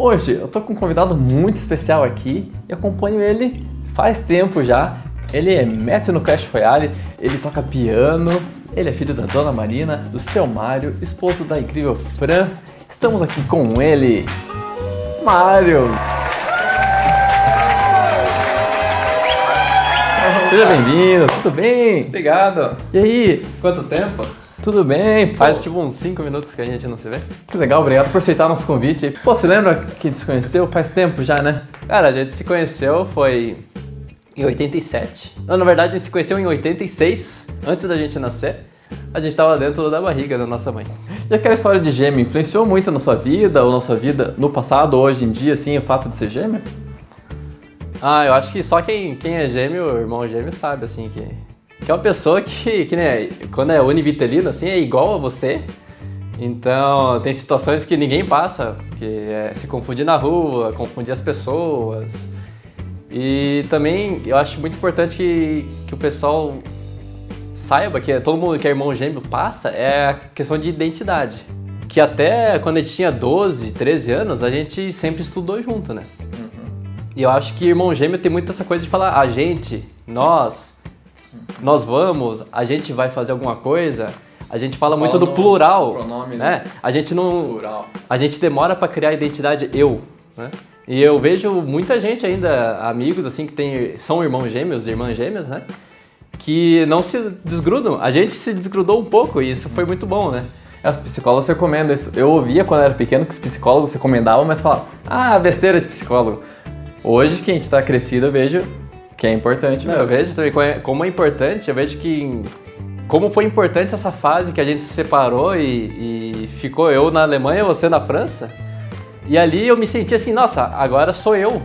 Hoje eu tô com um convidado muito especial aqui e acompanho ele faz tempo já. Ele é mestre no Clash Royale, ele toca piano, ele é filho da Dona Marina, do seu Mário, esposo da incrível Fran. Estamos aqui com ele, Mário. Seja bem-vindo, tudo bem? Obrigado. E aí, Quanto tempo? Tudo bem? Faz tipo uns 5 minutos que a gente não se vê. Que legal, obrigado por aceitar nosso convite. Pô, você lembra que a gente se conheceu faz tempo já, né? Cara, a gente se conheceu foi em 87. Não, na verdade, a gente se conheceu em 86, antes da gente nascer. A gente tava dentro da barriga da nossa mãe. E aquela história de gêmeo influenciou muito na sua vida ou na sua vida no passado, hoje em dia, assim, o fato de ser gêmeo? Ah, eu acho que só quem, quem é gêmeo, irmão gêmeo, sabe, assim, que, que é uma pessoa que, que né, quando é univitelino, assim, é igual a você. Então, tem situações que ninguém passa, que é se confundir na rua, confundir as pessoas. E também eu acho muito importante que, que o pessoal saiba que todo mundo que é irmão gêmeo passa é a questão de identidade. Que até quando a gente tinha 12, 13 anos, a gente sempre estudou junto, né? E eu acho que irmão gêmeo tem muito essa coisa de falar a gente, nós, nós vamos, a gente vai fazer alguma coisa. A gente fala, muito do no plural, pronome, né? A gente não Plural. a gente demora pra criar a identidade eu, né? E eu vejo muita gente ainda, amigos assim que tem, são irmãos gêmeos, irmãs gêmeas, né? Que não se desgrudam. A gente se desgrudou um pouco e isso foi muito bom, né? É, os psicólogos recomendam isso. Eu ouvia quando era pequeno que os psicólogos recomendavam, mas falavam, ah, besteira de psicólogo. Hoje que a gente tá crescido, eu vejo que é importante Não, eu vejo também como é- como é importante, eu vejo que como foi importante essa fase que a gente se separou e, e ficou eu na Alemanha, você na França. E ali eu me senti assim, nossa, agora sou eu.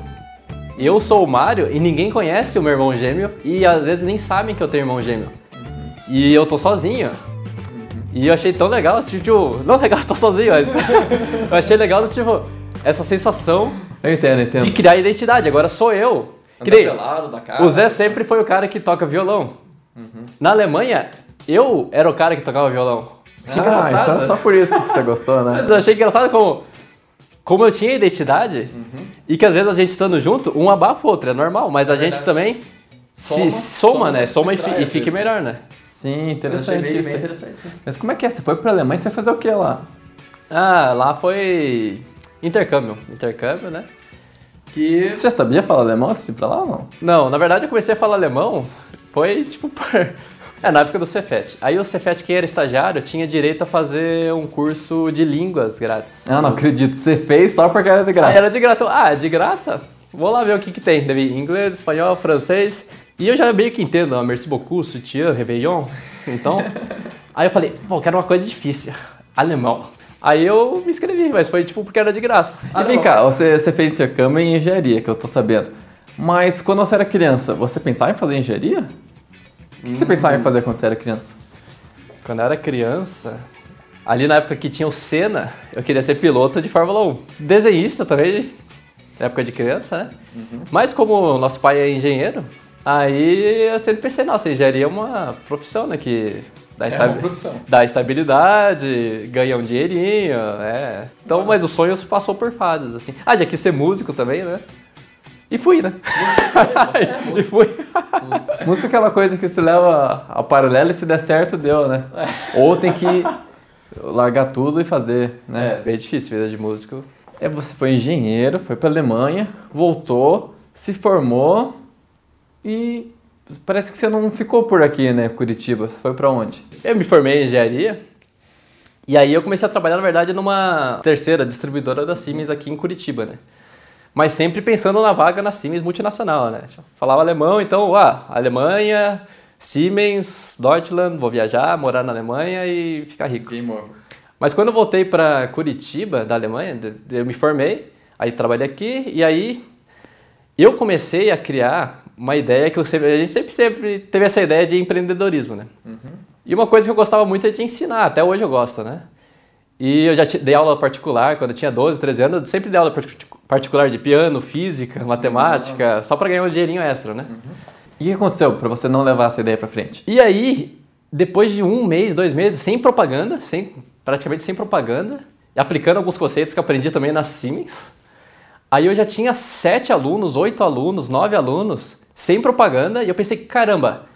Eu sou o Mário e ninguém conhece o meu irmão gêmeo e às vezes nem sabem que eu tenho irmão gêmeo. E eu tô sozinho. E eu achei tão legal, assim, tipo, não legal, tô sozinho, mas eu achei legal, tipo, essa sensação Eu entendo, eu entendo. de criar identidade. Agora sou eu. Andar pelado da cara. o Zé sempre foi o cara que toca violão. Na Alemanha, eu era o cara que tocava violão. Que Ah, engraçado. então é né? só por isso que você gostou, né? Mas eu achei engraçado como, como eu tinha identidade e que às vezes a gente estando junto, um abafa o outro, é normal, mas a gente também se Soma, soma, soma, né? Soma e, e fica melhor, né? Sim, interessante isso. bem interessante. Mas como é que é? Você foi pra Alemanha, você vai fazer o que lá? Ah, lá foi intercâmbio. Intercâmbio, né? Que Você já sabia falar alemão antes de ir pra lá ou não? Não, na verdade eu comecei a falar alemão, foi tipo por... É, na época do Cefet. Aí o Cefet, quem era estagiário, tinha direito a fazer um curso de línguas grátis. Ah, não acredito. Você fez só porque era de graça. Aí era de graça. Então, ah, de graça? Vou lá ver o que que tem. Deve inglês, espanhol, francês. E eu já meio que entendo, ah, merci beaucoup, soutien, réveillon. Então, aí eu falei, pô, quero uma coisa difícil. Alemão. Aí eu me inscrevi, mas foi tipo porque era de graça. E vem cá, você, você fez intercâmbio em engenharia, que eu tô sabendo. Mas quando você era criança, você pensava em fazer engenharia? O que você pensava em fazer quando você era criança? Quando eu era criança, ali na época que tinha o Senna, eu queria ser piloto de Fórmula 1. Desenhista também, na época de criança, né? Mas como nosso pai é engenheiro, aí eu sempre pensei, nossa, engenharia é uma profissão, né? Que dá, estabi- profissão. dá estabilidade, ganha um dinheirinho, é. Então, mas o sonho passou por fases, assim. Ah, já quis ser músico também, né? E fui, né? e fui. Música é aquela coisa que se leva ao paralelo e se der certo, deu, né? Ou tem que largar tudo e fazer, É, né? bem difícil vida de músico. É, você foi engenheiro, foi pra Alemanha, voltou, se formou e parece que você não ficou por aqui, né, Curitiba. Você foi pra onde? Eu me formei em engenharia e aí eu comecei a trabalhar, na verdade, numa terceira distribuidora da Siemens aqui em Curitiba, né? Mas sempre pensando na vaga na Siemens multinacional, né? Tipo, Falava alemão, então, ah, Alemanha, Siemens, Deutschland, vou viajar, morar na Alemanha e ficar rico. Game over. Mas quando eu voltei para Curitiba, da Alemanha, eu me formei, aí trabalhei aqui e aí eu comecei a criar uma ideia que eu sempre, a gente sempre, sempre teve essa ideia de empreendedorismo, né? E uma coisa que eu gostava muito é de ensinar, até hoje eu gosto, né? E eu já dei aula particular quando eu tinha 12, 13 anos, eu sempre dei aula partic- particular de piano, física, matemática, só para ganhar um dinheirinho extra, né? E o que aconteceu pra você não levar essa ideia pra frente? E aí, depois de um mês, dois meses, sem propaganda, sem, praticamente sem propaganda, e aplicando alguns conceitos que eu aprendi também na Siemens, Aí eu já tinha sete alunos, oito alunos, nove alunos, sem propaganda, e eu pensei, caramba,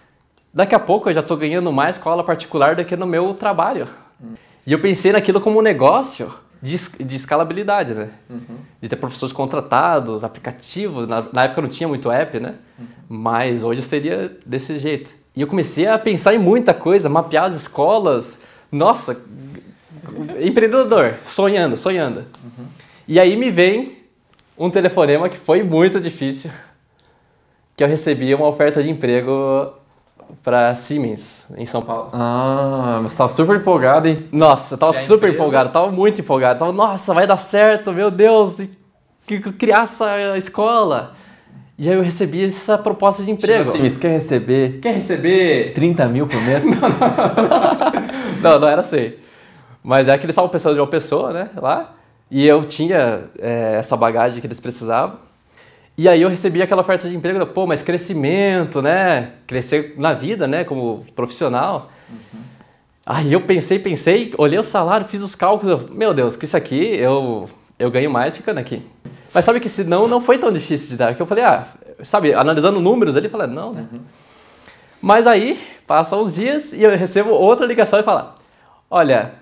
daqui a pouco eu já estou ganhando mais com aula particular do que no meu trabalho. Uhum. E eu pensei naquilo como um negócio de, de escalabilidade, né? Uhum. De ter professores contratados, aplicativos. Na, na, época não tinha muito app, né? Uhum. Mas hoje seria desse jeito. E eu comecei a pensar em muita coisa, mapear as escolas. Nossa, empreendedor, sonhando, sonhando. Uhum. E aí me vem um telefonema que foi muito difícil, que eu recebi uma oferta de emprego para Siemens, em São Paulo. Ah, mas estava super empolgado, hein? Nossa, eu tava super empolgado, tava muito empolgado. Tava, nossa, vai dar certo, meu Deus, que criar essa escola. E aí eu recebi essa proposta de emprego. Tipo assim, quer receber... Quer receber... 30 mil por mês? não, não, não, não era assim. Mas é que eles estavam pensando de uma pessoa, né, lá. E eu tinha é, essa bagagem que eles precisavam. E aí eu recebi aquela oferta de emprego, pô, mas crescimento, né? Crescer na vida, né? Como profissional. Uhum. Aí eu pensei, pensei, olhei o salário, fiz os cálculos. Meu Deus, com isso aqui eu, eu ganho mais ficando aqui. Mas sabe que se não, não foi tão difícil de dar. Que eu falei, ah, sabe, analisando números ali, falei, não, né? Uhum. Mas aí, passam uns dias e eu recebo outra ligação e fala, olha,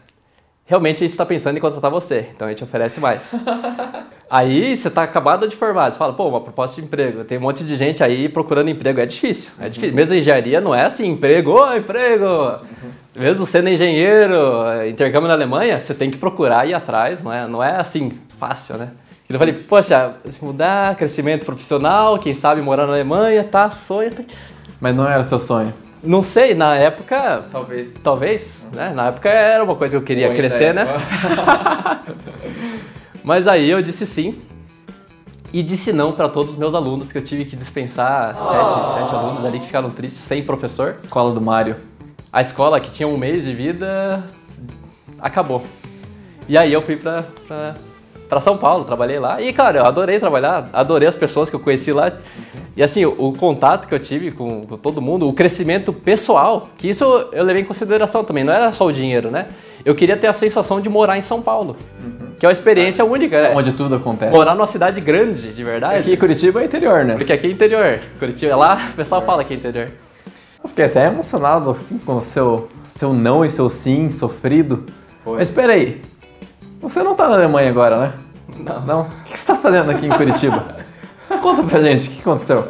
realmente a gente está pensando em contratar você, então a gente oferece mais. aí você está acabado de formar, você fala, pô, uma proposta de emprego, tem um monte de gente aí procurando emprego, é difícil, é difícil. Uhum. Mesmo a engenharia não é assim, emprego, ô, emprego! Uhum. Mesmo sendo engenheiro, intercâmbio na Alemanha, você tem que procurar ir atrás, não é, não é assim, fácil, né? Então eu falei, poxa, se mudar, crescimento profissional, quem sabe morar na Alemanha, tá, sonho. Mas não era seu sonho? Não sei, na época. Talvez. Talvez, né? Na época era uma coisa que eu queria Boa crescer, ideia. né? Mas aí eu disse sim. E disse não para todos os meus alunos, que eu tive que dispensar oh. sete, sete alunos ali que ficaram tristes, sem professor. Escola do Mário. A escola que tinha um mês de vida acabou. E aí eu fui pra, pra para São Paulo, trabalhei lá. E, cara, eu adorei trabalhar, adorei as pessoas que eu conheci lá. E, assim, o, o contato que eu tive com, com, todo mundo, o crescimento pessoal, que isso eu levei em consideração também, não era só o dinheiro, né? Eu queria ter a sensação de morar em São Paulo, uhum. que é uma experiência é. única, né? Onde tudo acontece. Morar numa cidade grande, de verdade. Aqui Curitiba é interior, né? Porque aqui é interior. Curitiba, lá o pessoal fala que é interior. Eu fiquei até emocionado, assim, com o seu, seu não e seu sim sofrido. Foi. Mas espera aí, você não tá na Alemanha agora, né? Não. Não? O que você está fazendo aqui em Curitiba? Conta pra gente, o que aconteceu?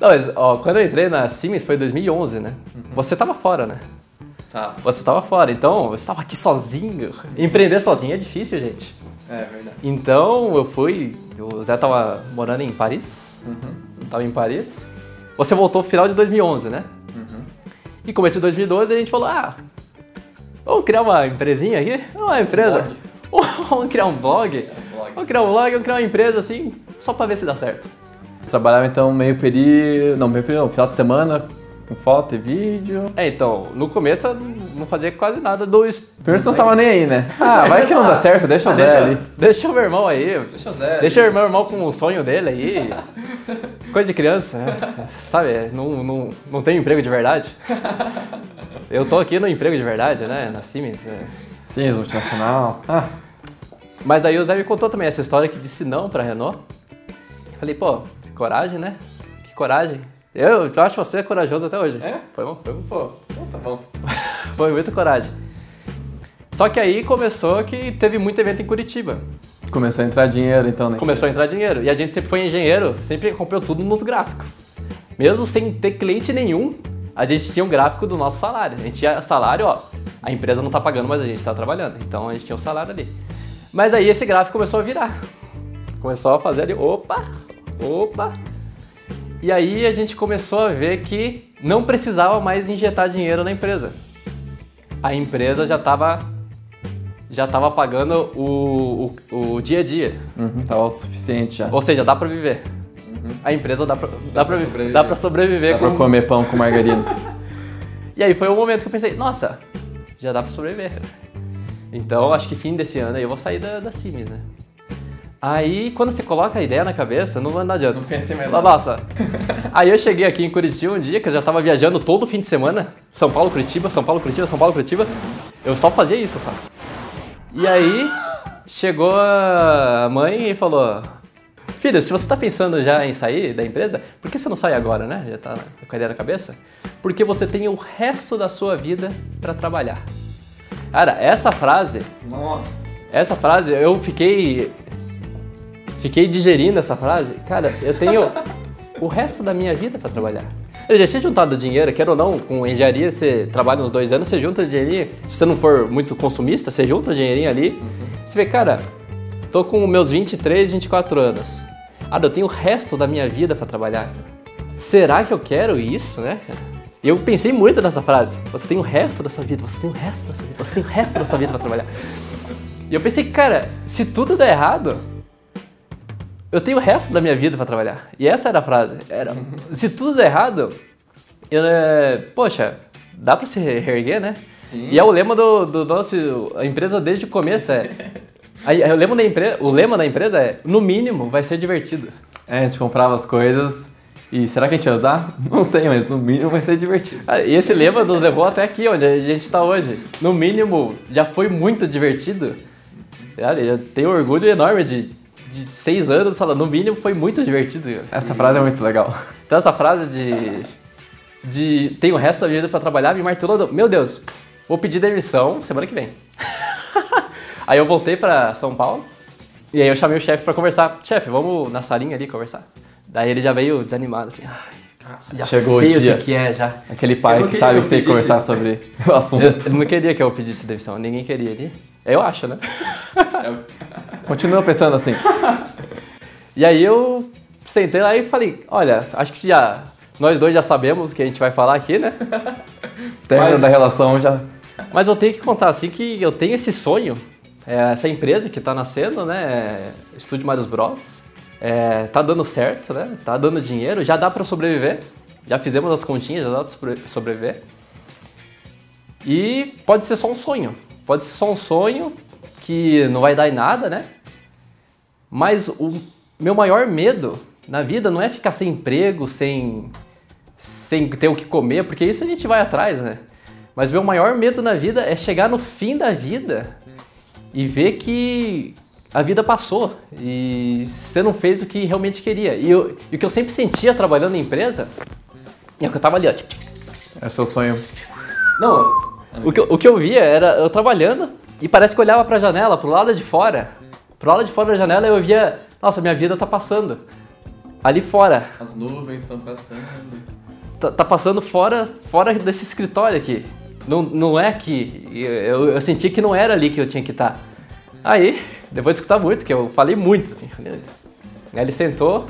Não, mas, ó, quando eu entrei na Siemens foi em 2011, né? Uhum. Você tava fora, né? Tá. Você tava fora, então eu estava aqui sozinho. Empreender sozinho é difícil, gente. É verdade. Então eu fui, o Zé tava morando em Paris, uhum. tava em Paris. Você voltou no final de 2011, né? Uhum. E começo de 2012 a gente falou, ah, Vamos criar uma empresinha aqui? Uma empresa. Vamos criar um blog? Vamos criar um blog, vamos criar uma empresa assim, só pra ver se dá certo. Trabalhava então meio período. Não, meio período, final de semana, com foto e vídeo. É, então, no começo eu não fazia quase nada do Primeiro você não tava nem aí, né? Ah, vai que não dá certo, deixa o Zé ali. Deixa o meu irmão aí. Deixa o Zé. Deixa o meu irmão com o sonho dele aí. Coisa de criança, né? Sabe, não, não, não tem emprego de verdade. Eu tô aqui no emprego de verdade, né? Na Siemens. É. Siemens, multinacional. Ah. Mas aí o Zé me contou também essa história que disse não pra Renault. Falei, pô, coragem, né? Que coragem. Eu, eu acho você corajoso até hoje. É? Foi bom, foi bom, pô. Então tá bom. foi muita coragem. Só que aí começou que teve muito evento em Curitiba. Começou a entrar dinheiro, então, né? Começou a entrar dinheiro. E a gente sempre foi engenheiro, sempre comprou tudo nos gráficos. Mesmo sem ter cliente nenhum, a gente tinha um gráfico do nosso salário. A gente tinha salário, ó, a empresa não tá pagando, mas a gente tá trabalhando. Então a gente tinha o um salário ali. Mas aí esse gráfico começou a virar. Começou a fazer ali, opa, opa. E aí a gente começou a ver que não precisava mais injetar dinheiro na empresa. A empresa já estava já estava pagando o, o, o, dia a dia. Uhum, tá autossuficiente já. Ou seja, dá para viver. A empresa dá para dá, dá pra, sobreviver. Dá pra sobreviver. Dá com... pra comer pão com margarina. e aí foi o momento que eu pensei, nossa, já dá para sobreviver. Então, acho que fim desse ano aí eu vou sair da, da né? Aí, quando você coloca a ideia na cabeça, não, não adianta. Não pensei mais Nossa. aí eu cheguei aqui em Curitiba um dia, que eu já tava viajando todo fim de semana. São Paulo, Curitiba, São Paulo, Curitiba, São Paulo, Curitiba. Eu só fazia isso, sabe? E aí, chegou a mãe e falou: Filho, se você está pensando já em sair da empresa, por que você não sai agora, né? Já tá com a ideia na cabeça? Porque você tem o resto da sua vida para trabalhar. Cara, essa frase. Nossa. Essa frase, eu fiquei. Fiquei digerindo essa frase. Cara, eu tenho o resto da minha vida para trabalhar. Eu já tinha juntado dinheiro, quer ou não, com engenharia, você trabalha uns dois anos, você junta dinheirinho. Se você não for muito consumista, você junta o dinheirinho ali. Uhum. Você vê, cara, tô com meus 23, 24 anos. Ah, eu tenho o resto da minha vida para trabalhar. Será que eu quero isso, né, cara? E eu pensei muito nessa frase. Você tem o resto da sua vida, você tem o resto da sua vida, você tem o resto da sua vida para trabalhar. E eu pensei, cara, se tudo der errado, eu tenho o resto da minha vida para trabalhar. E essa era a frase. Era, se tudo der errado, eu, é, poxa, dá para se reerguer, né? Sim. E é o lema do, do nosso. A empresa desde o começo é. Aí, o, lema da empresa, o lema da empresa é: no mínimo vai ser divertido. É, a gente comprava as coisas e será que a gente ia usar? Não sei, mas no mínimo vai ser divertido. Ah, e esse lema nos levou até aqui, onde a gente está hoje. No mínimo, já foi muito divertido. Cara, eu tenho orgulho enorme de, de seis anos falando, no mínimo foi muito divertido. Essa frase é muito legal. Então essa frase de, de tem o resto da vida para trabalhar me martelou. Meu Deus, vou pedir demissão semana que vem. Aí eu voltei para São Paulo e aí eu chamei o chefe para conversar. Chefe, vamos na salinha ali conversar. Daí ele já veio desanimado assim. já Chegou sei o, dia. que, que é já. Aquele pai que sabe que, que tem que conversar sobre o assunto. Eu, ele não queria que eu pedisse demissão, ninguém queria ali. Eu acho, né? Continua pensando assim. E aí eu sentei lá e falei, olha, acho que já nós dois já sabemos o que a gente vai falar aqui, né? Término da relação já. Mas eu tenho que contar assim que eu tenho esse sonho, é, essa empresa que está nascendo, né? Estúdio Marios Bros. É, tá dando certo, né? Tá dando dinheiro, já dá para sobreviver. Já fizemos as continhas, já dá para sobreviver. E pode ser só um sonho. Pode ser só um sonho que não vai dar em nada, né? Mas o meu maior medo na vida não é ficar sem emprego, sem, sem ter o que comer, porque isso a gente vai atrás, né? Mas meu maior medo na vida é chegar no fim da vida e ver que a vida passou e você não fez o que realmente queria. E, eu, e o que eu sempre sentia trabalhando em empresa é que eu tava ali, ó. É seu sonho. Não, o que, o que eu via era eu trabalhando e parece que eu olhava pra janela, pro lado de fora. Pro lado de fora da janela eu via, nossa, minha vida tá passando. Ali fora. As nuvens estão passando. Tá, tá, passando fora, fora desse escritório aqui. Não, não é aqui. Eu, eu senti que não era ali que eu tinha que estar. Aí, depois de escutar muito, que eu falei muito, assim. Aí ele sentou,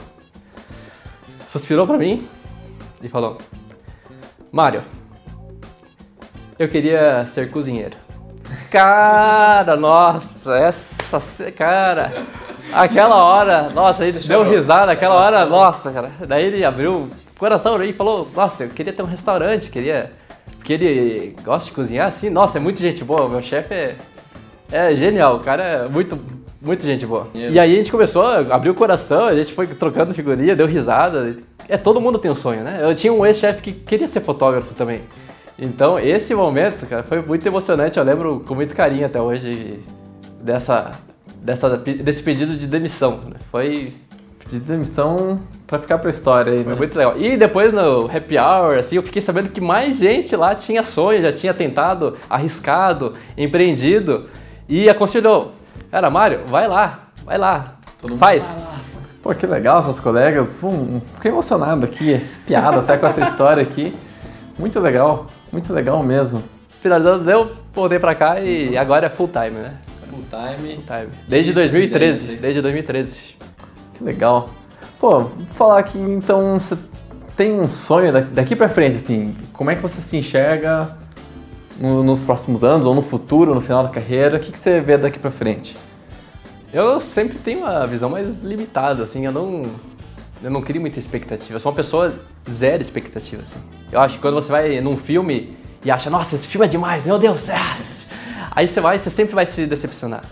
suspirou pra mim e falou: Mário, eu queria ser cozinheiro. Cara, nossa, essa. Cara, aquela hora, nossa, ele deu risada, aquela hora, nossa, cara. Daí ele abriu o coração e falou: Nossa, eu queria ter um restaurante, queria. Porque ele gosta de cozinhar assim. Nossa, é muito gente boa, meu chefe é é genial, o cara é muito, muito gente boa. Yeah. E aí a gente começou a abrir o coração, a gente foi trocando figurinha, deu risada. É, todo mundo tem um sonho, né? Eu tinha um ex-chefe que queria ser fotógrafo também. Então, esse momento, cara, foi muito emocionante. Eu lembro com muito carinho até hoje dessa, dessa, desse pedido de demissão. Né? Foi de demissão para ficar pra história aí, né? Foi muito legal. E depois no happy hour, assim, eu fiquei sabendo que mais gente lá tinha sonho, já tinha tentado, arriscado, empreendido. E aconselhou, cara, Mário, vai lá, vai lá, faz. Vai lá. Pô, que legal, seus colegas. Pum, fiquei emocionado aqui, piada até com essa história aqui. Muito legal, muito legal mesmo. Finalizando, eu voltei pra cá e agora é full time, né? Full time. Full time. Desde 2013, desde 2013. Que legal. Pô, falar aqui, então, você tem um sonho daqui pra frente, assim, como é que você se enxerga no, nos próximos anos ou no futuro, no final da carreira? O que, que você vê daqui para frente? Eu sempre tenho uma visão mais limitada, assim, eu não, eu não crio muita expectativa. Eu sou uma pessoa zero expectativa, assim. Eu acho que quando você vai num filme e acha, nossa, esse filme é demais, meu Deus, é... aí você vai, você sempre vai se decepcionar.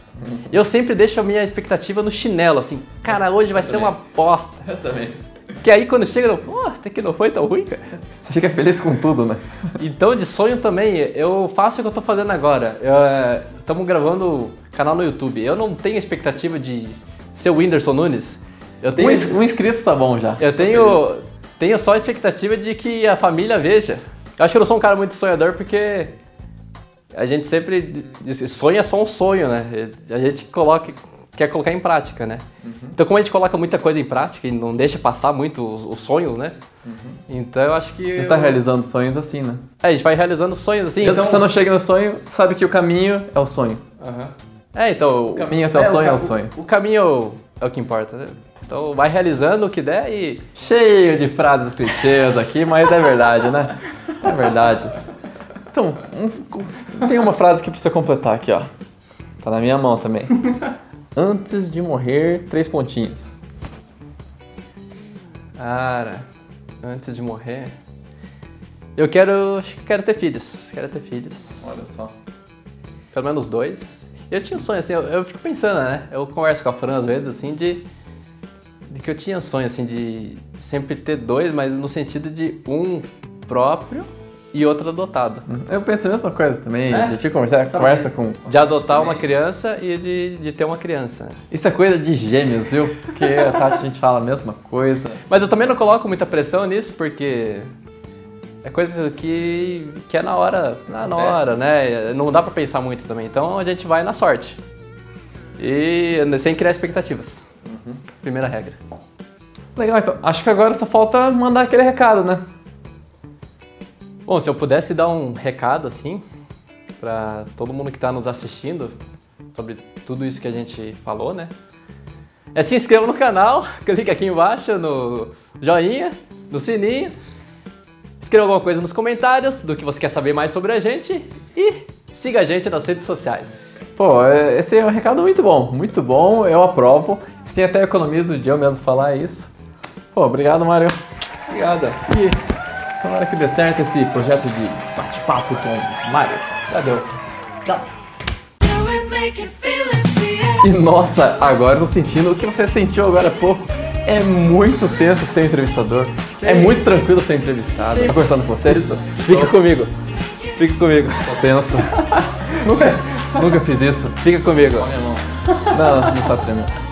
Eu sempre deixo a minha expectativa no chinelo, assim, cara, hoje vai eu ser também. uma bosta. Eu também. Que aí quando chega, pô, até que não foi tão ruim, cara. Você fica feliz com tudo, né? Então, de sonho também, eu faço o que eu tô fazendo agora. Eu, estamos gravando canal no YouTube. Eu não tenho expectativa de ser o Whindersson Nunes. Eu tenho, Um, um inscrito tá bom já. eu tenho, tenho só a expectativa de que a família veja. Eu acho que eu não sou um cara muito sonhador porque a gente sempre diz, sonha é só um sonho, né? A gente coloca, quer colocar em prática, né? Então, como a gente coloca muita coisa em prática e não deixa passar muito os, os sonhos, né? Então, eu acho que. Você tá eu- realizando sonhos assim, né? É, a gente vai realizando sonhos assim. Mesmo então- que você não chegue no sonho, sabe que o caminho é o sonho. É, então. O caminho até o sonho é o sonho. O, caminho é o que importa, né? Então, vai realizando o que der e. Cheio de frases clichês aqui, mas é verdade, né? É verdade. Então, um- tem uma frase pra você completar aqui, ó. Tá na minha mão também. Antes de morrer, três pontinhos. Cara, antes de morrer. Eu quero. Acho que quero ter filhos. Quero ter filhos. Olha só. Pelo menos dois. Eu tinha um sonho assim, eu, eu fico pensando, né? Eu converso com a Fran às vezes, assim, de. De que eu tinha um sonho, assim, de sempre ter dois, mas no sentido de um próprio e outro adotado. Eu penso a mesma coisa também. É? A gente conversa, conversa com. De adotar uma criança e de, de ter uma criança. Isso é coisa de gêmeos, viu? Porque a Tati a gente fala a mesma coisa. Mas eu também não coloco muita pressão nisso, porque é coisa que, que é na hora, na, Acontece. hora, né? Não dá pra pensar muito também. Então a gente vai na sorte. E sem criar expectativas. Primeira regra. Legal, então. Acho que agora só falta mandar aquele recado, né? Bom, se eu pudesse dar um recado assim pra todo mundo que tá nos assistindo sobre tudo isso que a gente falou, né? É se inscreva no canal, clique aqui embaixo no joinha, no sininho. Escreva alguma coisa nos comentários do que você quer saber mais sobre a gente e siga a gente nas redes sociais. Pô, é- esse é um recado muito bom, muito bom, eu aprovo. Sim, até economizo de eu mesmo falar isso. Pô, obrigado, Mário. Obrigado. E tomara que dê certo esse projeto de bate-papo com os Marios. Valeu. Tchau. E nossa, agora eu tô sentindo o que você sentiu agora há pouco. É muito tenso ser entrevistador. É muito tranquilo ser entrevistado. Sim. Tô conversando com você. Isso. Fica comigo. Fica comigo. Tô tenso. nunca, nunca fiz isso. Fica comigo. Não, não tá tremendo.